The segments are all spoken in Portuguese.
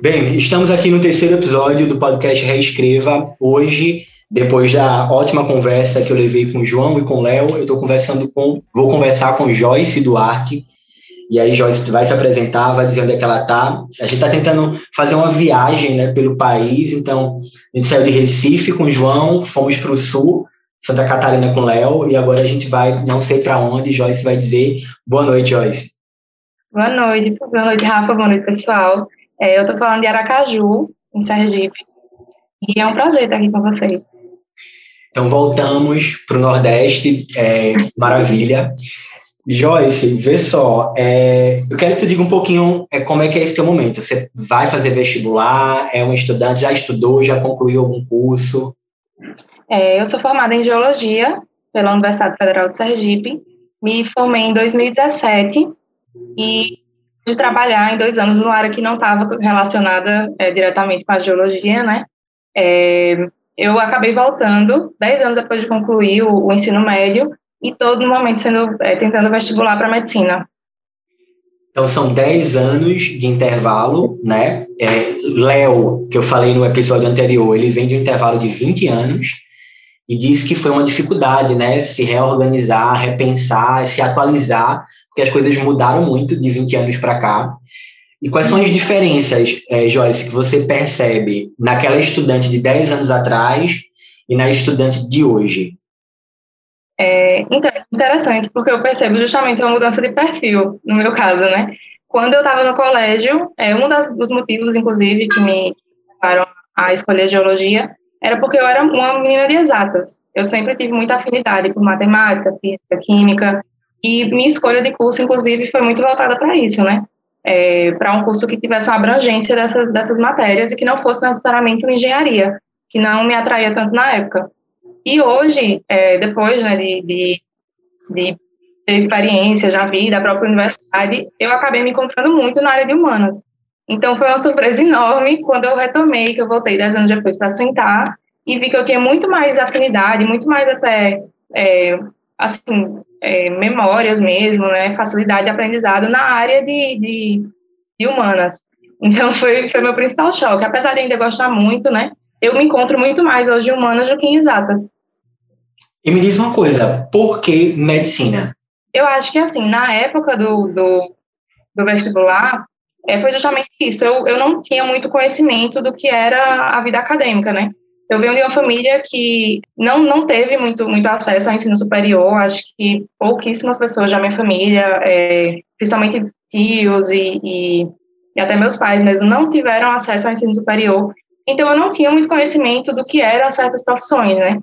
Bem, estamos aqui no terceiro episódio do podcast Reescreva. Hoje, depois da ótima conversa que eu levei com o João e com o Léo, eu estou conversando com, vou conversar com Joyce Duarte. E aí Joyce vai se apresentar, vai dizer onde é que ela está. A gente está tentando fazer uma viagem, né, pelo país. Então, a gente saiu de Recife com o João, fomos para o sul, Santa Catarina com o Léo, e agora a gente vai, não sei para onde. Joyce vai dizer boa noite, Joyce. Boa noite, boa noite, Rafa, boa noite, pessoal. É, eu estou falando de Aracaju, em Sergipe. E é um prazer estar aqui com vocês. Então, voltamos para o Nordeste, é, maravilha. Joyce, vê só, é, eu quero que tu diga um pouquinho é, como é que é esse teu momento. Você vai fazer vestibular, é um estudante, já estudou, já concluiu algum curso? É, eu sou formada em Geologia pela Universidade Federal de Sergipe, me formei em 2017 e de trabalhar em dois anos numa área que não estava relacionada é, diretamente com a geologia, né? É, eu acabei voltando dez anos depois de concluir o, o ensino médio e todo momento sendo é, tentando vestibular para medicina. Então são dez anos de intervalo, né? É, Léo, que eu falei no episódio anterior, ele vem de um intervalo de 20 anos e diz que foi uma dificuldade, né? Se reorganizar, repensar, se atualizar porque as coisas mudaram muito de 20 anos para cá. E quais são as diferenças, é, Joyce, que você percebe naquela estudante de 10 anos atrás e na estudante de hoje? É interessante, porque eu percebo justamente uma mudança de perfil, no meu caso, né? Quando eu estava no colégio, é, um das, dos motivos, inclusive, que me levaram a escolher geologia era porque eu era uma menina de exatas. Eu sempre tive muita afinidade por matemática, física, química, e minha escolha de curso, inclusive, foi muito voltada para isso, né? É, para um curso que tivesse uma abrangência dessas, dessas matérias e que não fosse necessariamente uma engenharia, que não me atraía tanto na época. E hoje, é, depois né, de, de, de ter experiência, já vi da própria universidade, eu acabei me encontrando muito na área de humanas. Então, foi uma surpresa enorme quando eu retomei, que eu voltei dez anos depois para sentar e vi que eu tinha muito mais afinidade, muito mais até, é, assim, é, memórias mesmo, né, facilidade de aprendizado na área de, de, de, humanas. Então, foi, foi meu principal choque. Apesar de ainda gostar muito, né, eu me encontro muito mais hoje em humanas do que em exatas. E me diz uma coisa, por que medicina? Eu acho que, assim, na época do, do, do vestibular, é, foi justamente isso. Eu, eu não tinha muito conhecimento do que era a vida acadêmica, né? Eu venho de uma família que não, não teve muito, muito acesso ao ensino superior, acho que pouquíssimas pessoas da minha família, é, principalmente tios e, e, e, até meus pais mesmo, não tiveram acesso ao ensino superior. Então, eu não tinha muito conhecimento do que eram certas profissões, né?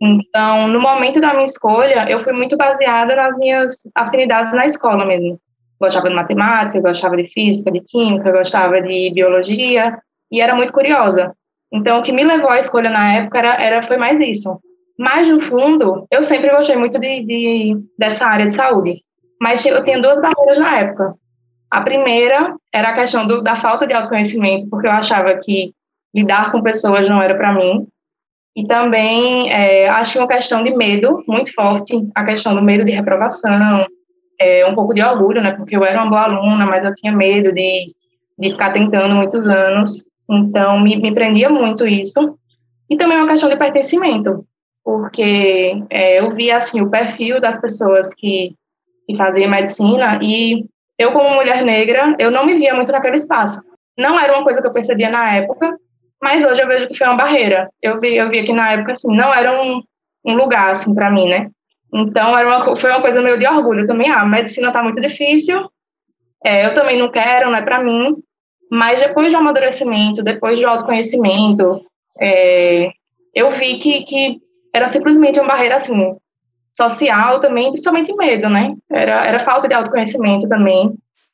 Então, no momento da minha escolha, eu fui muito baseada nas minhas afinidades na escola mesmo. Gostava de matemática, gostava de física, de química, gostava de biologia, e era muito curiosa. Então, o que me levou à escolha na época era, era foi mais isso. Mas, no fundo, eu sempre gostei muito de, de, dessa área de saúde. Mas eu tinha duas barreiras na época. A primeira era a questão do, da falta de autoconhecimento, porque eu achava que lidar com pessoas não era para mim. E também é, acho que uma questão de medo muito forte, a questão do medo de reprovação, é, um pouco de orgulho, né? Porque eu era uma boa aluna, mas eu tinha medo de, de ficar tentando muitos anos. Então, me, me prendia muito isso. E também uma questão de pertencimento, porque é, eu via, assim, o perfil das pessoas que, que faziam medicina e eu, como mulher negra, eu não me via muito naquele espaço. Não era uma coisa que eu percebia na época, mas hoje eu vejo que foi uma barreira. Eu vi, eu via que na época, assim, não era um, um lugar, assim, para mim, né? Então, era uma, foi uma coisa meio de orgulho também. Ah, medicina tá muito difícil, é, eu também não quero, não é para mim. Mas depois do amadurecimento, depois do autoconhecimento, é, eu vi que, que era simplesmente uma barreira assim, social também, principalmente medo, né? Era, era falta de autoconhecimento também.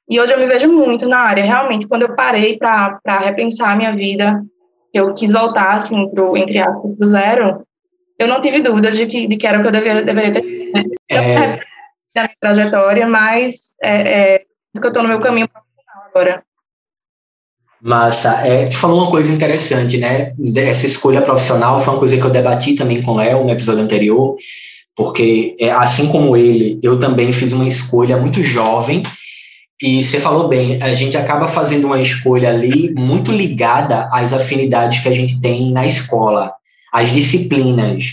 E hoje eu me vejo muito na área, realmente, quando eu parei para repensar a minha vida, eu quis voltar, assim, pro, entre aspas, do zero, eu não tive dúvidas de que, de que era o que eu deveria, deveria ter é... da minha trajetória, mas é, é, que eu estou no meu caminho profissional agora. Massa. É, tu falou uma coisa interessante, né? Essa escolha profissional foi uma coisa que eu debati também com o Léo no episódio anterior, porque é, assim como ele, eu também fiz uma escolha muito jovem E você falou bem, a gente acaba fazendo uma escolha ali muito ligada às afinidades que a gente tem na escola, às disciplinas.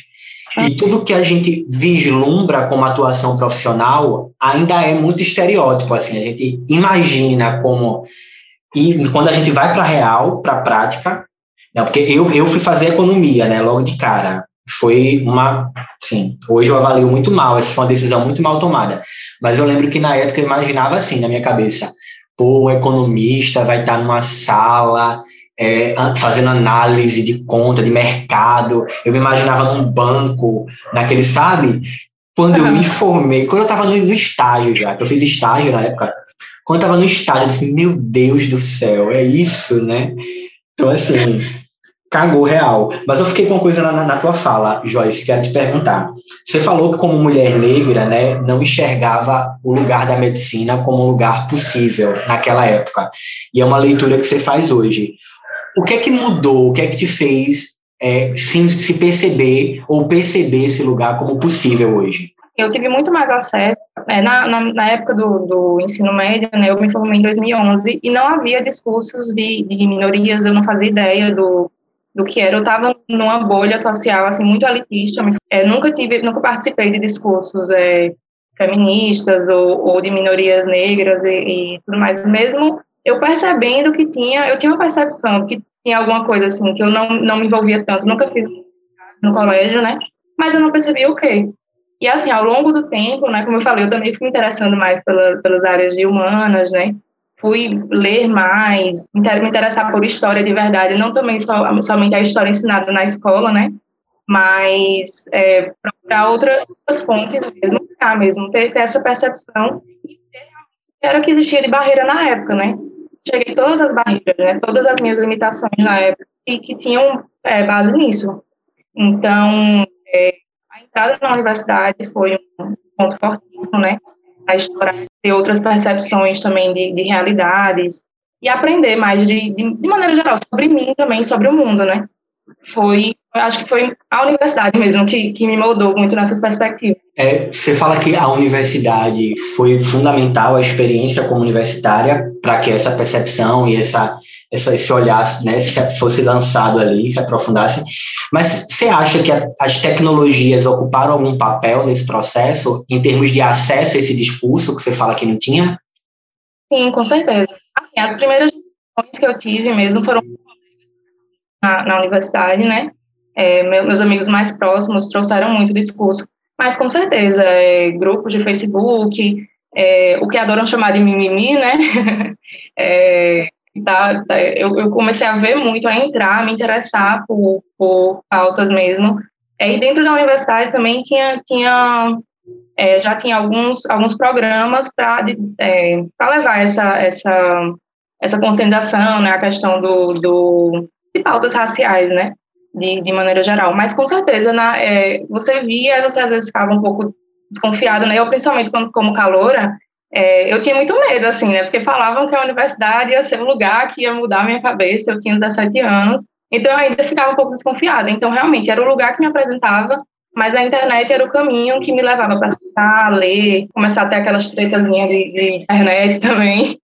E tudo que a gente vislumbra como atuação profissional ainda é muito estereótipo, assim, a gente imagina como e quando a gente vai para a real, para a prática, não, porque eu, eu fui fazer economia, né, logo de cara. Foi uma, sim, hoje eu avalio muito mal, essa foi uma decisão muito mal tomada. Mas eu lembro que na época eu imaginava assim, na minha cabeça, pô, o economista vai estar numa sala é, fazendo análise de conta, de mercado. Eu me imaginava num banco, naquele, sabe? Quando eu me formei, quando eu estava no, no, estágio já, que eu fiz estágio na época, quando eu estava no estágio, eu disse, meu Deus do céu, é isso, né? Então, assim, cagou real. Mas eu fiquei com uma coisa na, na, tua fala, Joyce, quero te perguntar. Você falou que como mulher negra, né, não enxergava o lugar da medicina como um lugar possível naquela época. E é uma leitura que você faz hoje. O que é que mudou? O que é que te fez é, se perceber ou perceber esse lugar como possível hoje? Eu tive muito mais acesso, é, na, na, na, época do, do, ensino médio, né, eu me formei em 2011, e não havia discursos de, de minorias, eu não fazia ideia do, do que era. Eu estava numa bolha social assim muito elitista. É, nunca tive, nunca participei de discursos é, feministas ou, ou, de minorias negras e, e, tudo mais. Mesmo eu percebendo que tinha, eu tinha uma percepção que tinha alguma coisa assim que eu não não me envolvia tanto. Nunca fiz no colégio, né? Mas eu não percebia o quê. E assim, ao longo do tempo, né, como eu falei, eu também fui me interessando mais pela, pelas áreas de humanas, né? fui ler mais, me interessar por história de verdade, não também só, somente a história ensinada na escola, né? Mas é, procurar outras, outras fontes mesmo, tá, mesmo ter, ter essa percepção e era o que existia de barreira na época, né? Cheguei todas as barreiras, né? Todas as minhas limitações na época e que tinham é, base nisso. Então, é, a entrada na universidade foi um ponto fortíssimo, né? a história, ter outras percepções também de, de realidades e aprender mais de, de, de, maneira geral sobre mim também, sobre o mundo, né? Foi, acho que foi a universidade mesmo que, que me moldou muito nessas perspectivas. É, você fala que a universidade foi fundamental, a experiência como universitária, para que essa percepção e essa, essa, esse olhar né, fosse lançado ali, se aprofundasse. Mas você acha que a, as tecnologias ocuparam algum papel nesse processo, em termos de acesso a esse discurso que você fala que não tinha? Sim, com certeza. Assim, as primeiras discussões que eu tive mesmo foram na, na universidade, né? É, meus amigos mais próximos trouxeram muito discurso, mas com certeza, é, grupos de Facebook, é, o que adoram chamar de mimimi, né? é, tá, tá, eu, eu, comecei a ver muito, a entrar, a me interessar por, por pautas mesmo. É, e dentro da universidade também tinha, tinha é, já tinha alguns, alguns programas para é, levar essa, essa, essa conscientização, né, a questão do, do, de pautas raciais, né? De, de maneira geral. Mas com certeza, na, é, você via, você às vezes ficava um pouco desconfiado, né? Eu, principalmente quando, como caloura, é, eu tinha muito medo, assim, né? Porque falavam que a universidade ia ser um lugar que ia mudar a minha cabeça. Eu tinha 17 anos, então eu ainda ficava um pouco desconfiada. Então, realmente, era o lugar que me apresentava, mas a internet era o caminho que me levava para sentar, ler, começar a ter aquelas tretazinhas de, de internet também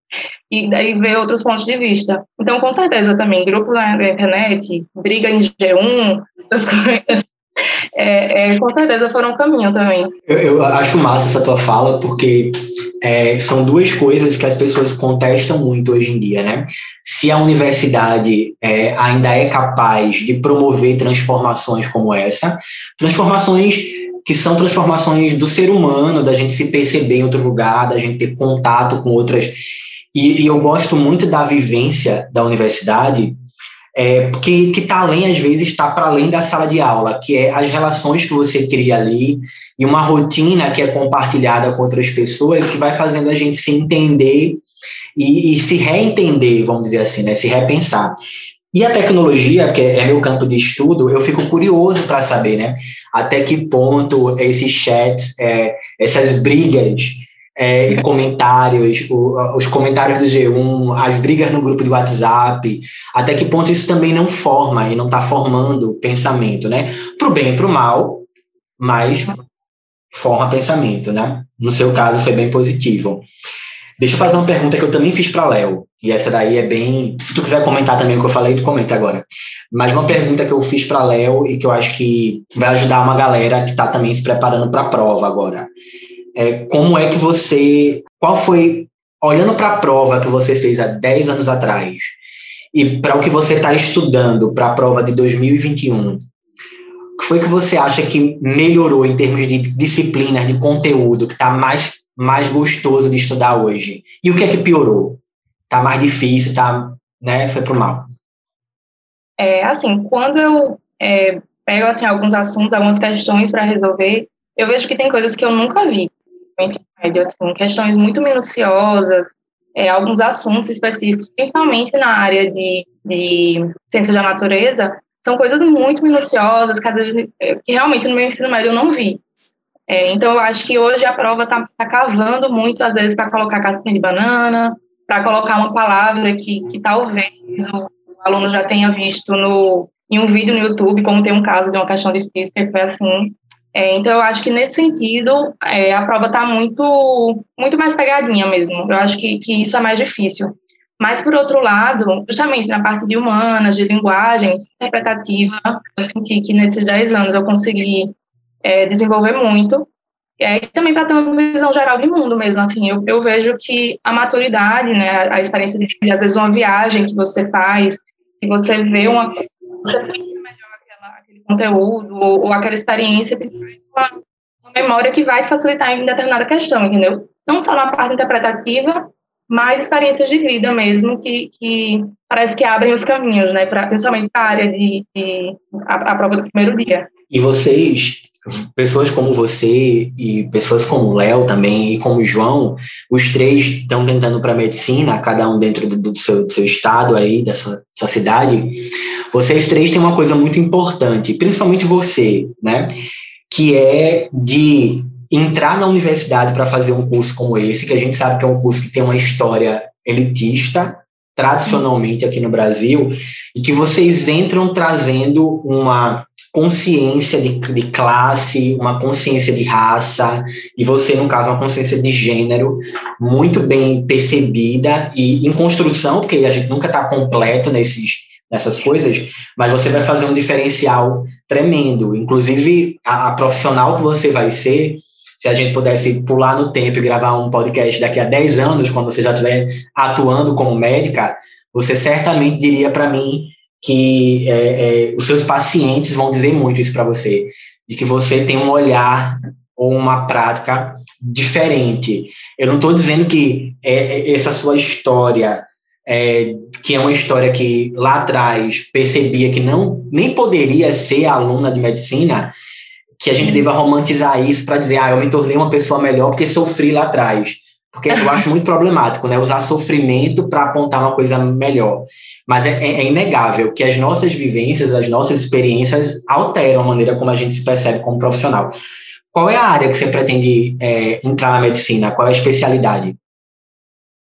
e daí ver outros pontos de vista. Então, com certeza também, grupo na internet, briga em G1, essas coisas, é, é, com certeza foram um caminho também. Eu, eu, acho massa essa tua fala, porque é, são duas coisas que as pessoas contestam muito hoje em dia, né? Se a universidade é, ainda é capaz de promover transformações como essa, transformações que são transformações do ser humano, da gente se perceber em outro lugar, da gente ter contato com outras e, e eu gosto muito da vivência da universidade, é, que está além, às vezes, está para além da sala de aula, que é as relações que você cria ali e uma rotina que é compartilhada com outras pessoas que vai fazendo a gente se entender e, e se reentender, vamos dizer assim, né, se repensar. E a tecnologia, que é meu campo de estudo, eu fico curioso para saber, né, até que ponto esses chats, é, essas brigas é, comentários, o, os comentários do G1, as brigas no grupo de WhatsApp, até que ponto isso também não forma e não está formando pensamento, né? Para o bem e para o mal, mas forma pensamento, né? No seu caso foi bem positivo. Deixa eu fazer uma pergunta que eu também fiz para Léo. E essa daí é bem. Se tu quiser comentar também o que eu falei, tu comenta agora. Mas uma pergunta que eu fiz para Léo e que eu acho que vai ajudar uma galera que está também se preparando para a prova agora. É, como é que você. Qual foi. Olhando para a prova que você fez há 10 anos atrás e para o que você está estudando para a prova de 2021, o que foi que você acha que melhorou em termos de disciplinas, de conteúdo, que está mais mais gostoso de estudar hoje? E o que é que piorou? Tá mais difícil, tá, né? Foi pro mal. É, assim, quando eu é, pego assim alguns assuntos, algumas questões para resolver, eu vejo que tem coisas que eu nunca vi assim, questões muito minuciosas, é, alguns assuntos específicos, principalmente na área de, de ciência da natureza, são coisas muito minuciosas que, vezes, é, que realmente no meu ensino médio eu não vi. É, então, eu acho que hoje a prova está tá cavando muito, às vezes, para colocar casquinha de banana, para colocar uma palavra que, que talvez o, o, aluno já tenha visto no, em um vídeo no YouTube, como tem um caso de uma questão de física que foi assim. É, então, eu acho que nesse sentido, é, a prova está muito, muito mais pegadinha mesmo. Eu acho que, que isso é mais difícil. Mas, por outro lado, justamente na parte de humanas, de linguagens, interpretativa, eu senti que nesses 10 anos eu consegui é, desenvolver muito. É, e também para ter uma visão geral de mundo mesmo, assim, eu, eu vejo que a maturidade, né, a experiência de vida, às vezes uma viagem que você faz, e você vê uma aquele conteúdo ou, ou aquela experiência, uma, uma memória que vai facilitar em determinada questão, entendeu? Não só na parte interpretativa, mas experiências de vida mesmo que, que parece que abrem os caminhos, né, pra, principalmente para a área de, de a, a prova do primeiro dia. E vocês pessoas como você e pessoas como o Léo também e como o João, os três estão tentando para medicina, cada um dentro do, do, seu, do seu estado aí, da sua, sua, cidade. Vocês três têm uma coisa muito importante, principalmente você, né? Que é de entrar na universidade para fazer um curso como esse, que a gente sabe que é um curso que tem uma história elitista, tradicionalmente aqui no Brasil, e que vocês entram trazendo uma consciência de, de classe, uma consciência de raça, e você, no caso, uma consciência de gênero muito bem percebida e em construção, porque a gente nunca está completo nesses, nessas coisas, mas você vai fazer um diferencial tremendo. Inclusive, a, a profissional que você vai ser, se a gente pudesse pular no tempo e gravar um podcast daqui a 10 anos, quando você já estiver atuando como médica, você certamente diria para mim que é, é, os seus pacientes vão dizer muito isso para você, de que você tem um olhar ou uma prática diferente. Eu não estou dizendo que é, é, essa sua história, é, que é uma história que lá atrás percebia que não nem poderia ser aluna de medicina, que a gente deva romantizar isso para dizer, ah, eu me tornei uma pessoa melhor porque sofri lá atrás. Porque eu acho muito problemático, né? Usar sofrimento para apontar uma coisa melhor. Mas é, é, é, inegável que as nossas vivências, as nossas experiências alteram a maneira como a gente se percebe como profissional. Qual é a área que você pretende é, entrar na medicina? Qual é a especialidade?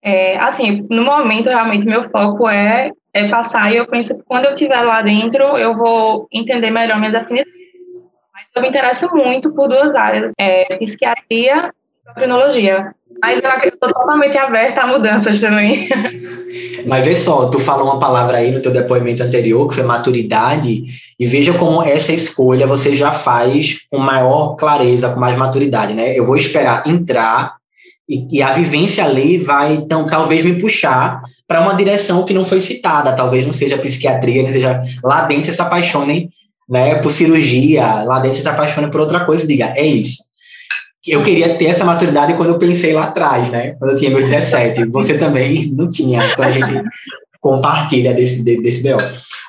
É, assim, no momento, realmente, meu foco é, é passar e eu penso que quando eu estiver lá dentro, eu vou entender melhor minhas definições. Mas eu me interesso muito por duas áreas, é, psiquiatria endocrinologia. Mas eu estou totalmente aberta a mudanças também. Mas vê só, tu falou uma palavra aí no teu depoimento anterior, que foi maturidade, e veja como essa escolha você já faz com maior clareza, com mais maturidade, né? Eu vou esperar entrar e, e a vivência ali vai, então, talvez me puxar para uma direção que não foi citada, talvez não seja psiquiatria, não seja lá dentro você se apaixone né, por cirurgia, lá dentro você se apaixone por outra coisa, diga, é isso eu queria ter essa maturidade quando eu pensei lá atrás, né? Quando eu tinha meus 17. Você também não tinha, então a gente compartilha desse, desse BO.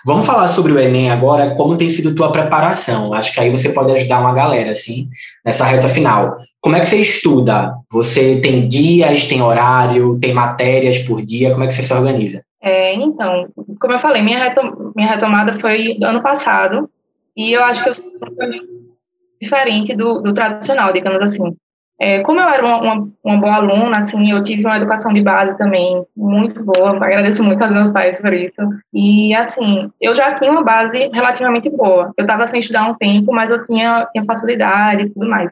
Vamos falar sobre o Enem agora, como tem sido tua preparação. Acho que aí você pode ajudar uma galera, assim, nessa reta final. Como é que você estuda? Você tem dias, tem horário, tem matérias por dia? Como é que você se organiza? É, então, como eu falei, minha, retom minha retomada foi ano passado, e eu acho que eu diferente do, do tradicional, digamos assim. É, como eu era uma, uma, uma, boa aluna, assim, eu tive uma educação de base também muito boa, agradeço muito aos meus pais por isso. E, assim, eu já tinha uma base relativamente boa. Eu estava sem estudar um tempo, mas eu tinha, tinha facilidade e tudo mais.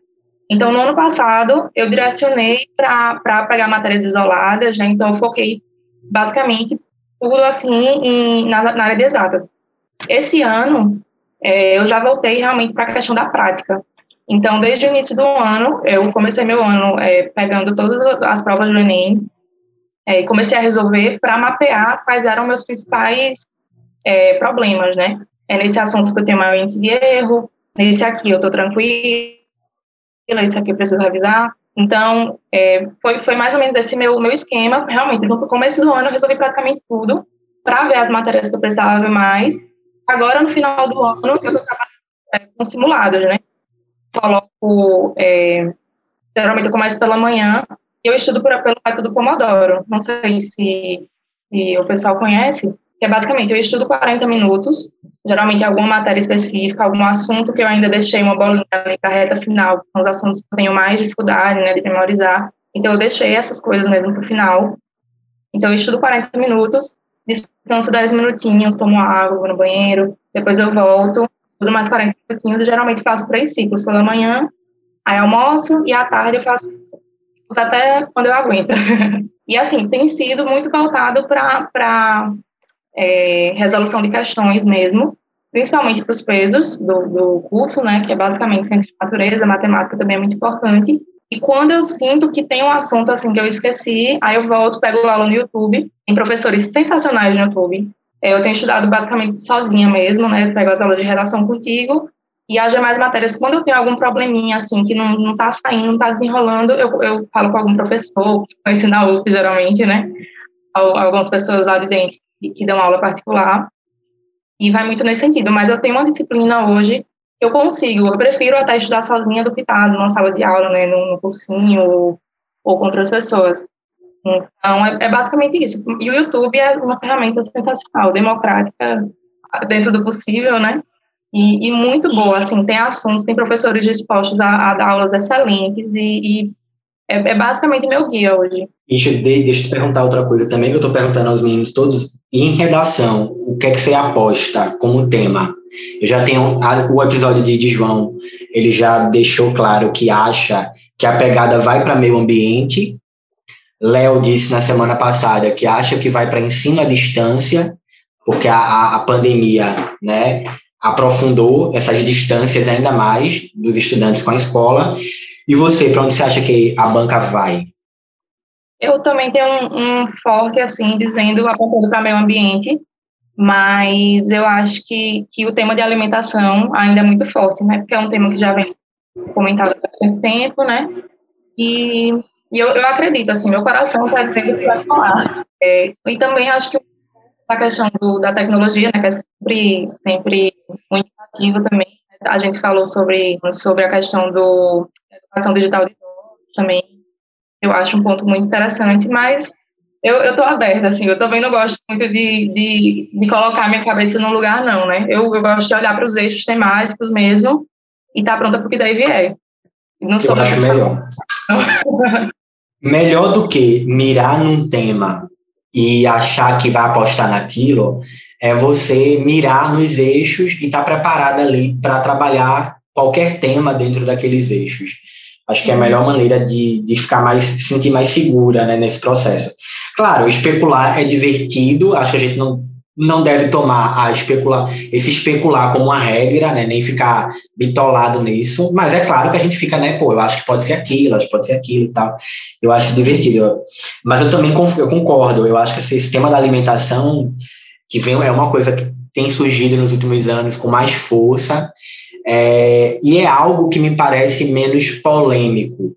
Então, no ano passado, eu direcionei para pegar matérias isoladas, né? Então, eu foquei basicamente tudo assim em, na, na, área de exatas. Esse ano, é, eu já voltei realmente para a questão da prática. Então, desde o início do ano, eu comecei meu ano é, pegando todas as provas do Enem é, e comecei a resolver para mapear quais eram meus principais é, problemas, né? É nesse assunto que eu tenho maior índice de erro, nesse aqui eu estou tranquila, esse aqui eu preciso revisar. Então, é, foi, foi mais ou menos esse meu, meu esquema. Realmente, no começo do ano eu resolvi praticamente tudo para ver as matérias que eu precisava ver mais. Agora, no final do ano, eu estou trabalhando é, com simulados, né? Coloco, é, geralmente eu começo pela manhã e eu estudo por, pelo método Pomodoro. Não sei se, se o pessoal conhece, que é basicamente eu estudo 40 minutos, geralmente alguma matéria específica, algum assunto que eu ainda deixei uma bolinha ali para reta final, são os assuntos que eu tenho mais dificuldade né, de memorizar. Então eu deixei essas coisas mesmo para o final. Então eu estudo 40 minutos, descanso 10 minutinhos, tomo água, vou no banheiro, depois eu volto, tudo mais 40 minutinhos, geralmente faço três ciclos pela manhã, aí almoço e à tarde eu faço até quando eu aguento. e assim, tem sido muito voltado para é, resolução de questões mesmo, principalmente para os pesos do, do curso, né, que é basicamente ciência de natureza, matemática também é muito importante. E quando eu sinto que tem um assunto assim que eu esqueci, aí eu volto, pego aula no YouTube, tem professores sensacionais no YouTube. É, eu tenho estudado basicamente sozinha mesmo, né, pego as aulas de redação contigo, e as demais matérias, quando eu tenho algum probleminha, assim, que não, não tá saindo, não tá desenrolando, eu, eu falo com algum professor, que conheci na UF, geralmente, né, algumas pessoas lá de dentro que dão aula particular, e vai muito nesse sentido. Mas eu tenho uma disciplina hoje eu consigo, eu prefiro até estudar sozinha do que estar numa sala de aula, né, no cursinho ou, ou com outras pessoas. Então, é, é, basicamente isso. E o YouTube é uma ferramenta sensacional, democrática, dentro do possível, né? E, e muito boa, assim, tem assuntos, tem professores dispostos a, a dar aulas excelentes e, e é, é, basicamente meu guia hoje. Deixa, eu te perguntar outra coisa também, que eu estou perguntando aos meninos todos. Em redação, o que é que você aposta como tema? Eu já tenho a, o episódio de, de João, ele já deixou claro que acha que a pegada vai para meio ambiente. Léo disse na semana passada que acha que vai para ensino à distância, porque a, a, a pandemia né, aprofundou essas distâncias ainda mais dos estudantes com a escola. E você, para onde você acha que a banca vai? Eu também tenho um, um forte, assim, dizendo, apontando para meio ambiente, mas eu acho que, que o tema de alimentação ainda é muito forte, né? Porque é um tema que já vem comentado há bastante tempo, né? E, e eu, eu acredito, assim, meu coração está dizendo que vai falar. É, e também acho que a questão do, da tecnologia, né, que é sempre, sempre muito ativa também, a gente falou sobre, sobre a questão do educação digital de todos também. Eu acho um ponto muito interessante, mas eu, eu tô aberta, assim, eu também não gosto muito de, de, de colocar minha cabeça num lugar, não, né? Eu, eu gosto de olhar para os eixos temáticos mesmo e tá pronta porque daí vier. Não sou eu acho melhor. melhor do que mirar num tema e achar que vai apostar naquilo, é você mirar nos eixos e estar tá preparado ali para trabalhar qualquer tema dentro daqueles eixos. Acho que é a melhor maneira de, de ficar mais, se sentir mais segura né, nesse processo. Claro, especular é divertido, acho que a gente não, não deve tomar a especular, esse especular como uma regra, né, nem ficar bitolado nisso, mas é claro que a gente fica, né, pô, eu acho que pode ser aquilo, acho que pode ser aquilo e tal. Eu acho divertido. Mas eu também eu concordo, eu acho que esse sistema da alimentação, que vem, é uma coisa que tem surgido nos últimos anos com mais força, é, e é algo que me parece menos polêmico.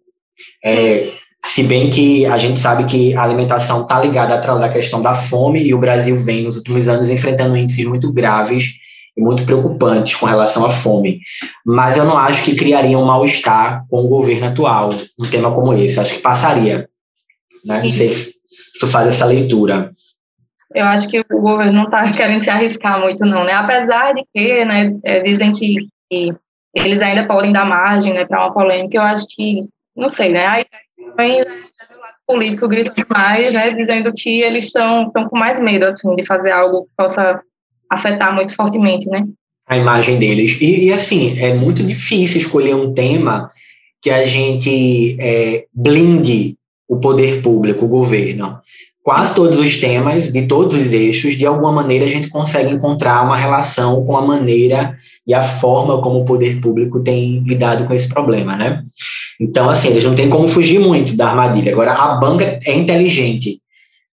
É, se bem que a gente sabe que a alimentação está ligada à questão da fome e o Brasil vem nos últimos anos enfrentando índices muito graves e muito preocupantes com relação à fome. Mas eu não acho que criaria um mal-estar com o governo atual, um tema como esse. Acho que passaria. Né? Não sei se tu faz essa leitura. Eu acho que o governo não está querendo se arriscar muito, não, né? Apesar de que, né, é, dizem que eles ainda podem dar margem né, para uma polêmica, eu acho que, não sei, né? Aí vem o lado político grita demais, né, dizendo que eles estão com mais medo assim, de fazer algo que possa afetar muito fortemente, né? A imagem deles. E, e, assim, é muito difícil escolher um tema que a gente é, blinde o poder público, o governo. Quase todos os temas, de todos os eixos, de alguma maneira a gente consegue encontrar uma relação com a maneira e a forma como o poder público tem lidado com esse problema, né? Então, assim, eles não têm como fugir muito da armadilha. Agora, a banca é inteligente,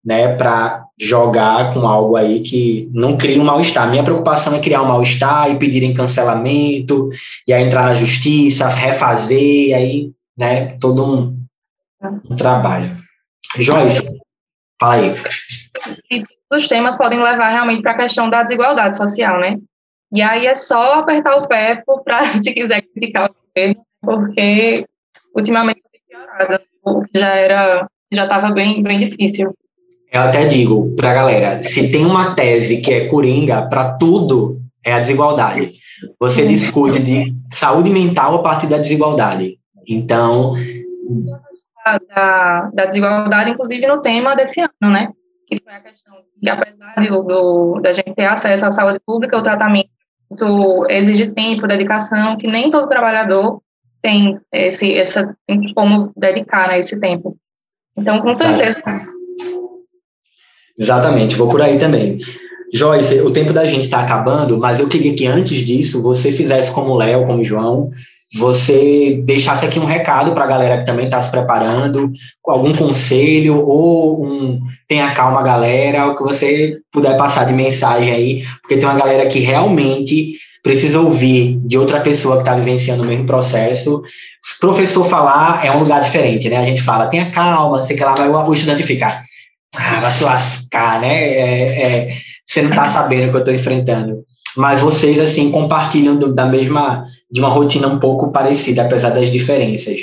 né, para jogar com algo aí que não cria um mal-estar. Minha preocupação é criar um mal-estar e pedirem cancelamento, e aí entrar na justiça, refazer, aí, né, todo um, um trabalho. Joyce, fala aí. E os temas podem levar realmente para a questão da desigualdade social, né? E aí é só apertar o pé para, se quiser criticar o governo, porque ultimamente o que já era, já estava bem, bem difícil. Eu até digo para a galera, se tem uma tese que é coringa para tudo, é a desigualdade. Você uhum. discute de saúde mental a partir da desigualdade. Então... Da, da desigualdade, inclusive, no tema desse ano, né? Que foi a questão que, apesar de, do, da gente ter acesso à saúde pública, o tratamento exige tempo, dedicação, que nem todo trabalhador tem esse, essa, como dedicar né, esse tempo. Então, com certeza. Exatamente, vou por aí também. Joyce, o tempo da gente está acabando, mas eu queria que antes disso você fizesse como o Léo, como o João, você deixasse aqui um recado para a galera que também está se preparando, algum conselho ou um tenha calma, galera, o que você puder passar de mensagem aí, porque tem uma galera que realmente precisa ouvir de outra pessoa que está vivenciando o mesmo processo. O professor falar, é um lugar diferente, né? A gente fala, tenha calma, não sei o que lá, mas o estudante fica, ah, vai se lascar, né? É, é, você não está sabendo o que eu estou enfrentando mas vocês assim compartilham do, da mesma de uma rotina um pouco parecida apesar das diferenças.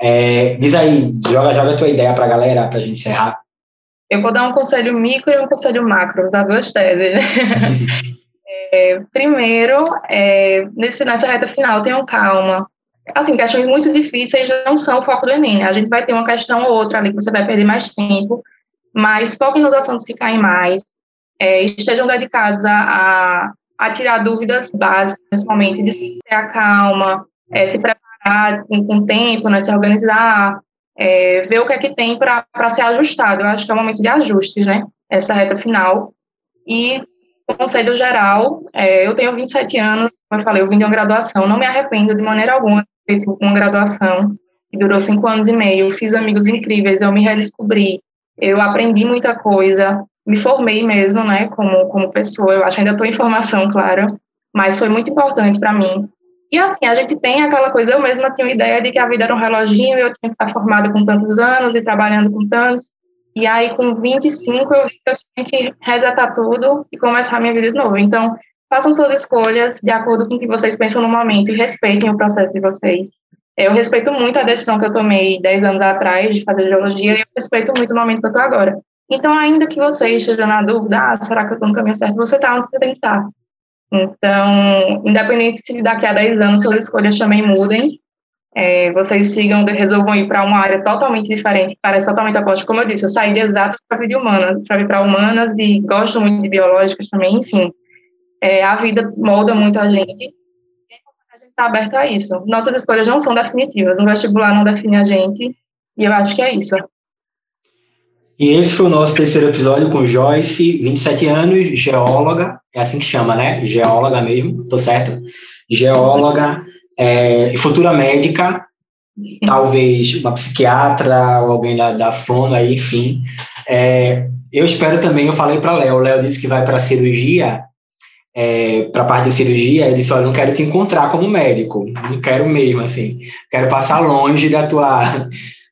É, diz aí joga joga a tua ideia para a galera para a gente encerrar. Eu vou dar um conselho micro e um conselho macro usar duas teses. É, primeiro é, nesse, nessa reta final tenham calma. Assim questões muito difíceis não são o foco do Enem. A gente vai ter uma questão ou outra ali que você vai perder mais tempo mas foquem nos assuntos que caem mais é, estejam dedicados a, a, a tirar dúvidas básicas momento, de se ter a calma, é, se preparar com, com tempo, né, se organizar, é, ver o que é que tem para ser ajustado. Eu acho que é um momento de ajustes, né? Essa reta final. E, conselho geral, é, eu tenho 27 anos, como eu falei, eu vim de uma graduação, não me arrependo de maneira alguma de ter feito uma graduação, que durou cinco anos e meio, fiz amigos incríveis, eu me redescobri, eu aprendi muita coisa, me formei mesmo, né, como, como pessoa. Eu acho que ainda estou em formação, claro, mas foi muito importante para mim. E assim, a gente tem aquela coisa, eu mesma tinha uma ideia de que a vida era um reloginho, eu tinha que estar formada com tantos anos e trabalhando com tantos. E aí, com 25, eu vi que eu tinha que resetar tudo e começar a minha vida de novo. Então, façam suas escolhas de acordo com o que vocês pensam no momento e respeitem o processo de vocês. Eu respeito muito a decisão que eu tomei 10 anos atrás de fazer geologia e eu respeito muito o momento que eu estou agora. Então, ainda que você esteja na dúvida, ah, será que eu estou no caminho certo? Você está onde você tem que estar. Então, independente se daqui a 10 anos suas escolhas também mudem, é, vocês sigam, resolvam ir para uma área totalmente diferente, parece totalmente oposta. Como eu disse, eu saí de exatas para vir de humanas, para vir para humanas e gosto muito de biológicas também, enfim. É, a vida molda muito a gente a gente está aberto a isso. Nossas escolhas não são definitivas, o vestibular não define a gente e eu acho que é isso. E esse foi o nosso terceiro episódio com Joyce, 27 anos, geóloga, é assim que chama, né? Geóloga mesmo, tô certo? Geóloga, é, futura médica, talvez uma psiquiatra ou alguém da, da fono aí, enfim. É, eu espero também, eu falei para Léo, Léo disse que vai para cirurgia, é, para a parte de cirurgia, eu disse, olha, não quero te encontrar como médico, não quero mesmo, assim, quero passar longe da tua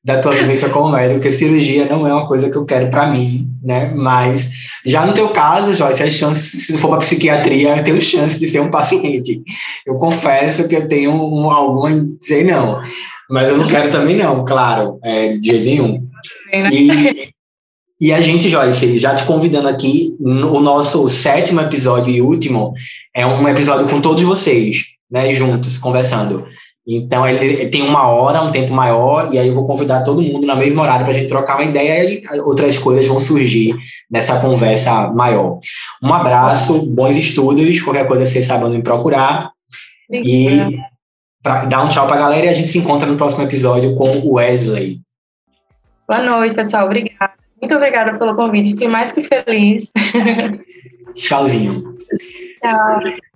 da tua vivência como médico, porque cirurgia não é uma coisa que eu quero para mim, né? Mas já no teu caso, Joyce, as chances, se for para psiquiatria, eu tenho chance de ser um paciente. Eu confesso que eu tenho um, alguma, sei não, mas eu não quero também não, claro, é, de jeito nenhum. E, e a gente, Joyce, já te convidando aqui, o nosso sétimo episódio e último é um episódio com todos vocês, né, juntos, conversando. Então, ele, tem uma hora, um tempo maior, e aí eu vou convidar todo mundo na mesma horário para a gente trocar uma ideia e outras coisas vão surgir nessa conversa maior. Um abraço, bons estudos, qualquer coisa vocês sabem me procurar. E pra dar um tchau pra galera e a gente se encontra no próximo episódio com o Wesley. Boa noite, pessoal. Obrigada. Muito obrigada pelo convite. Fiquei mais que feliz. Tchauzinho. Tchau.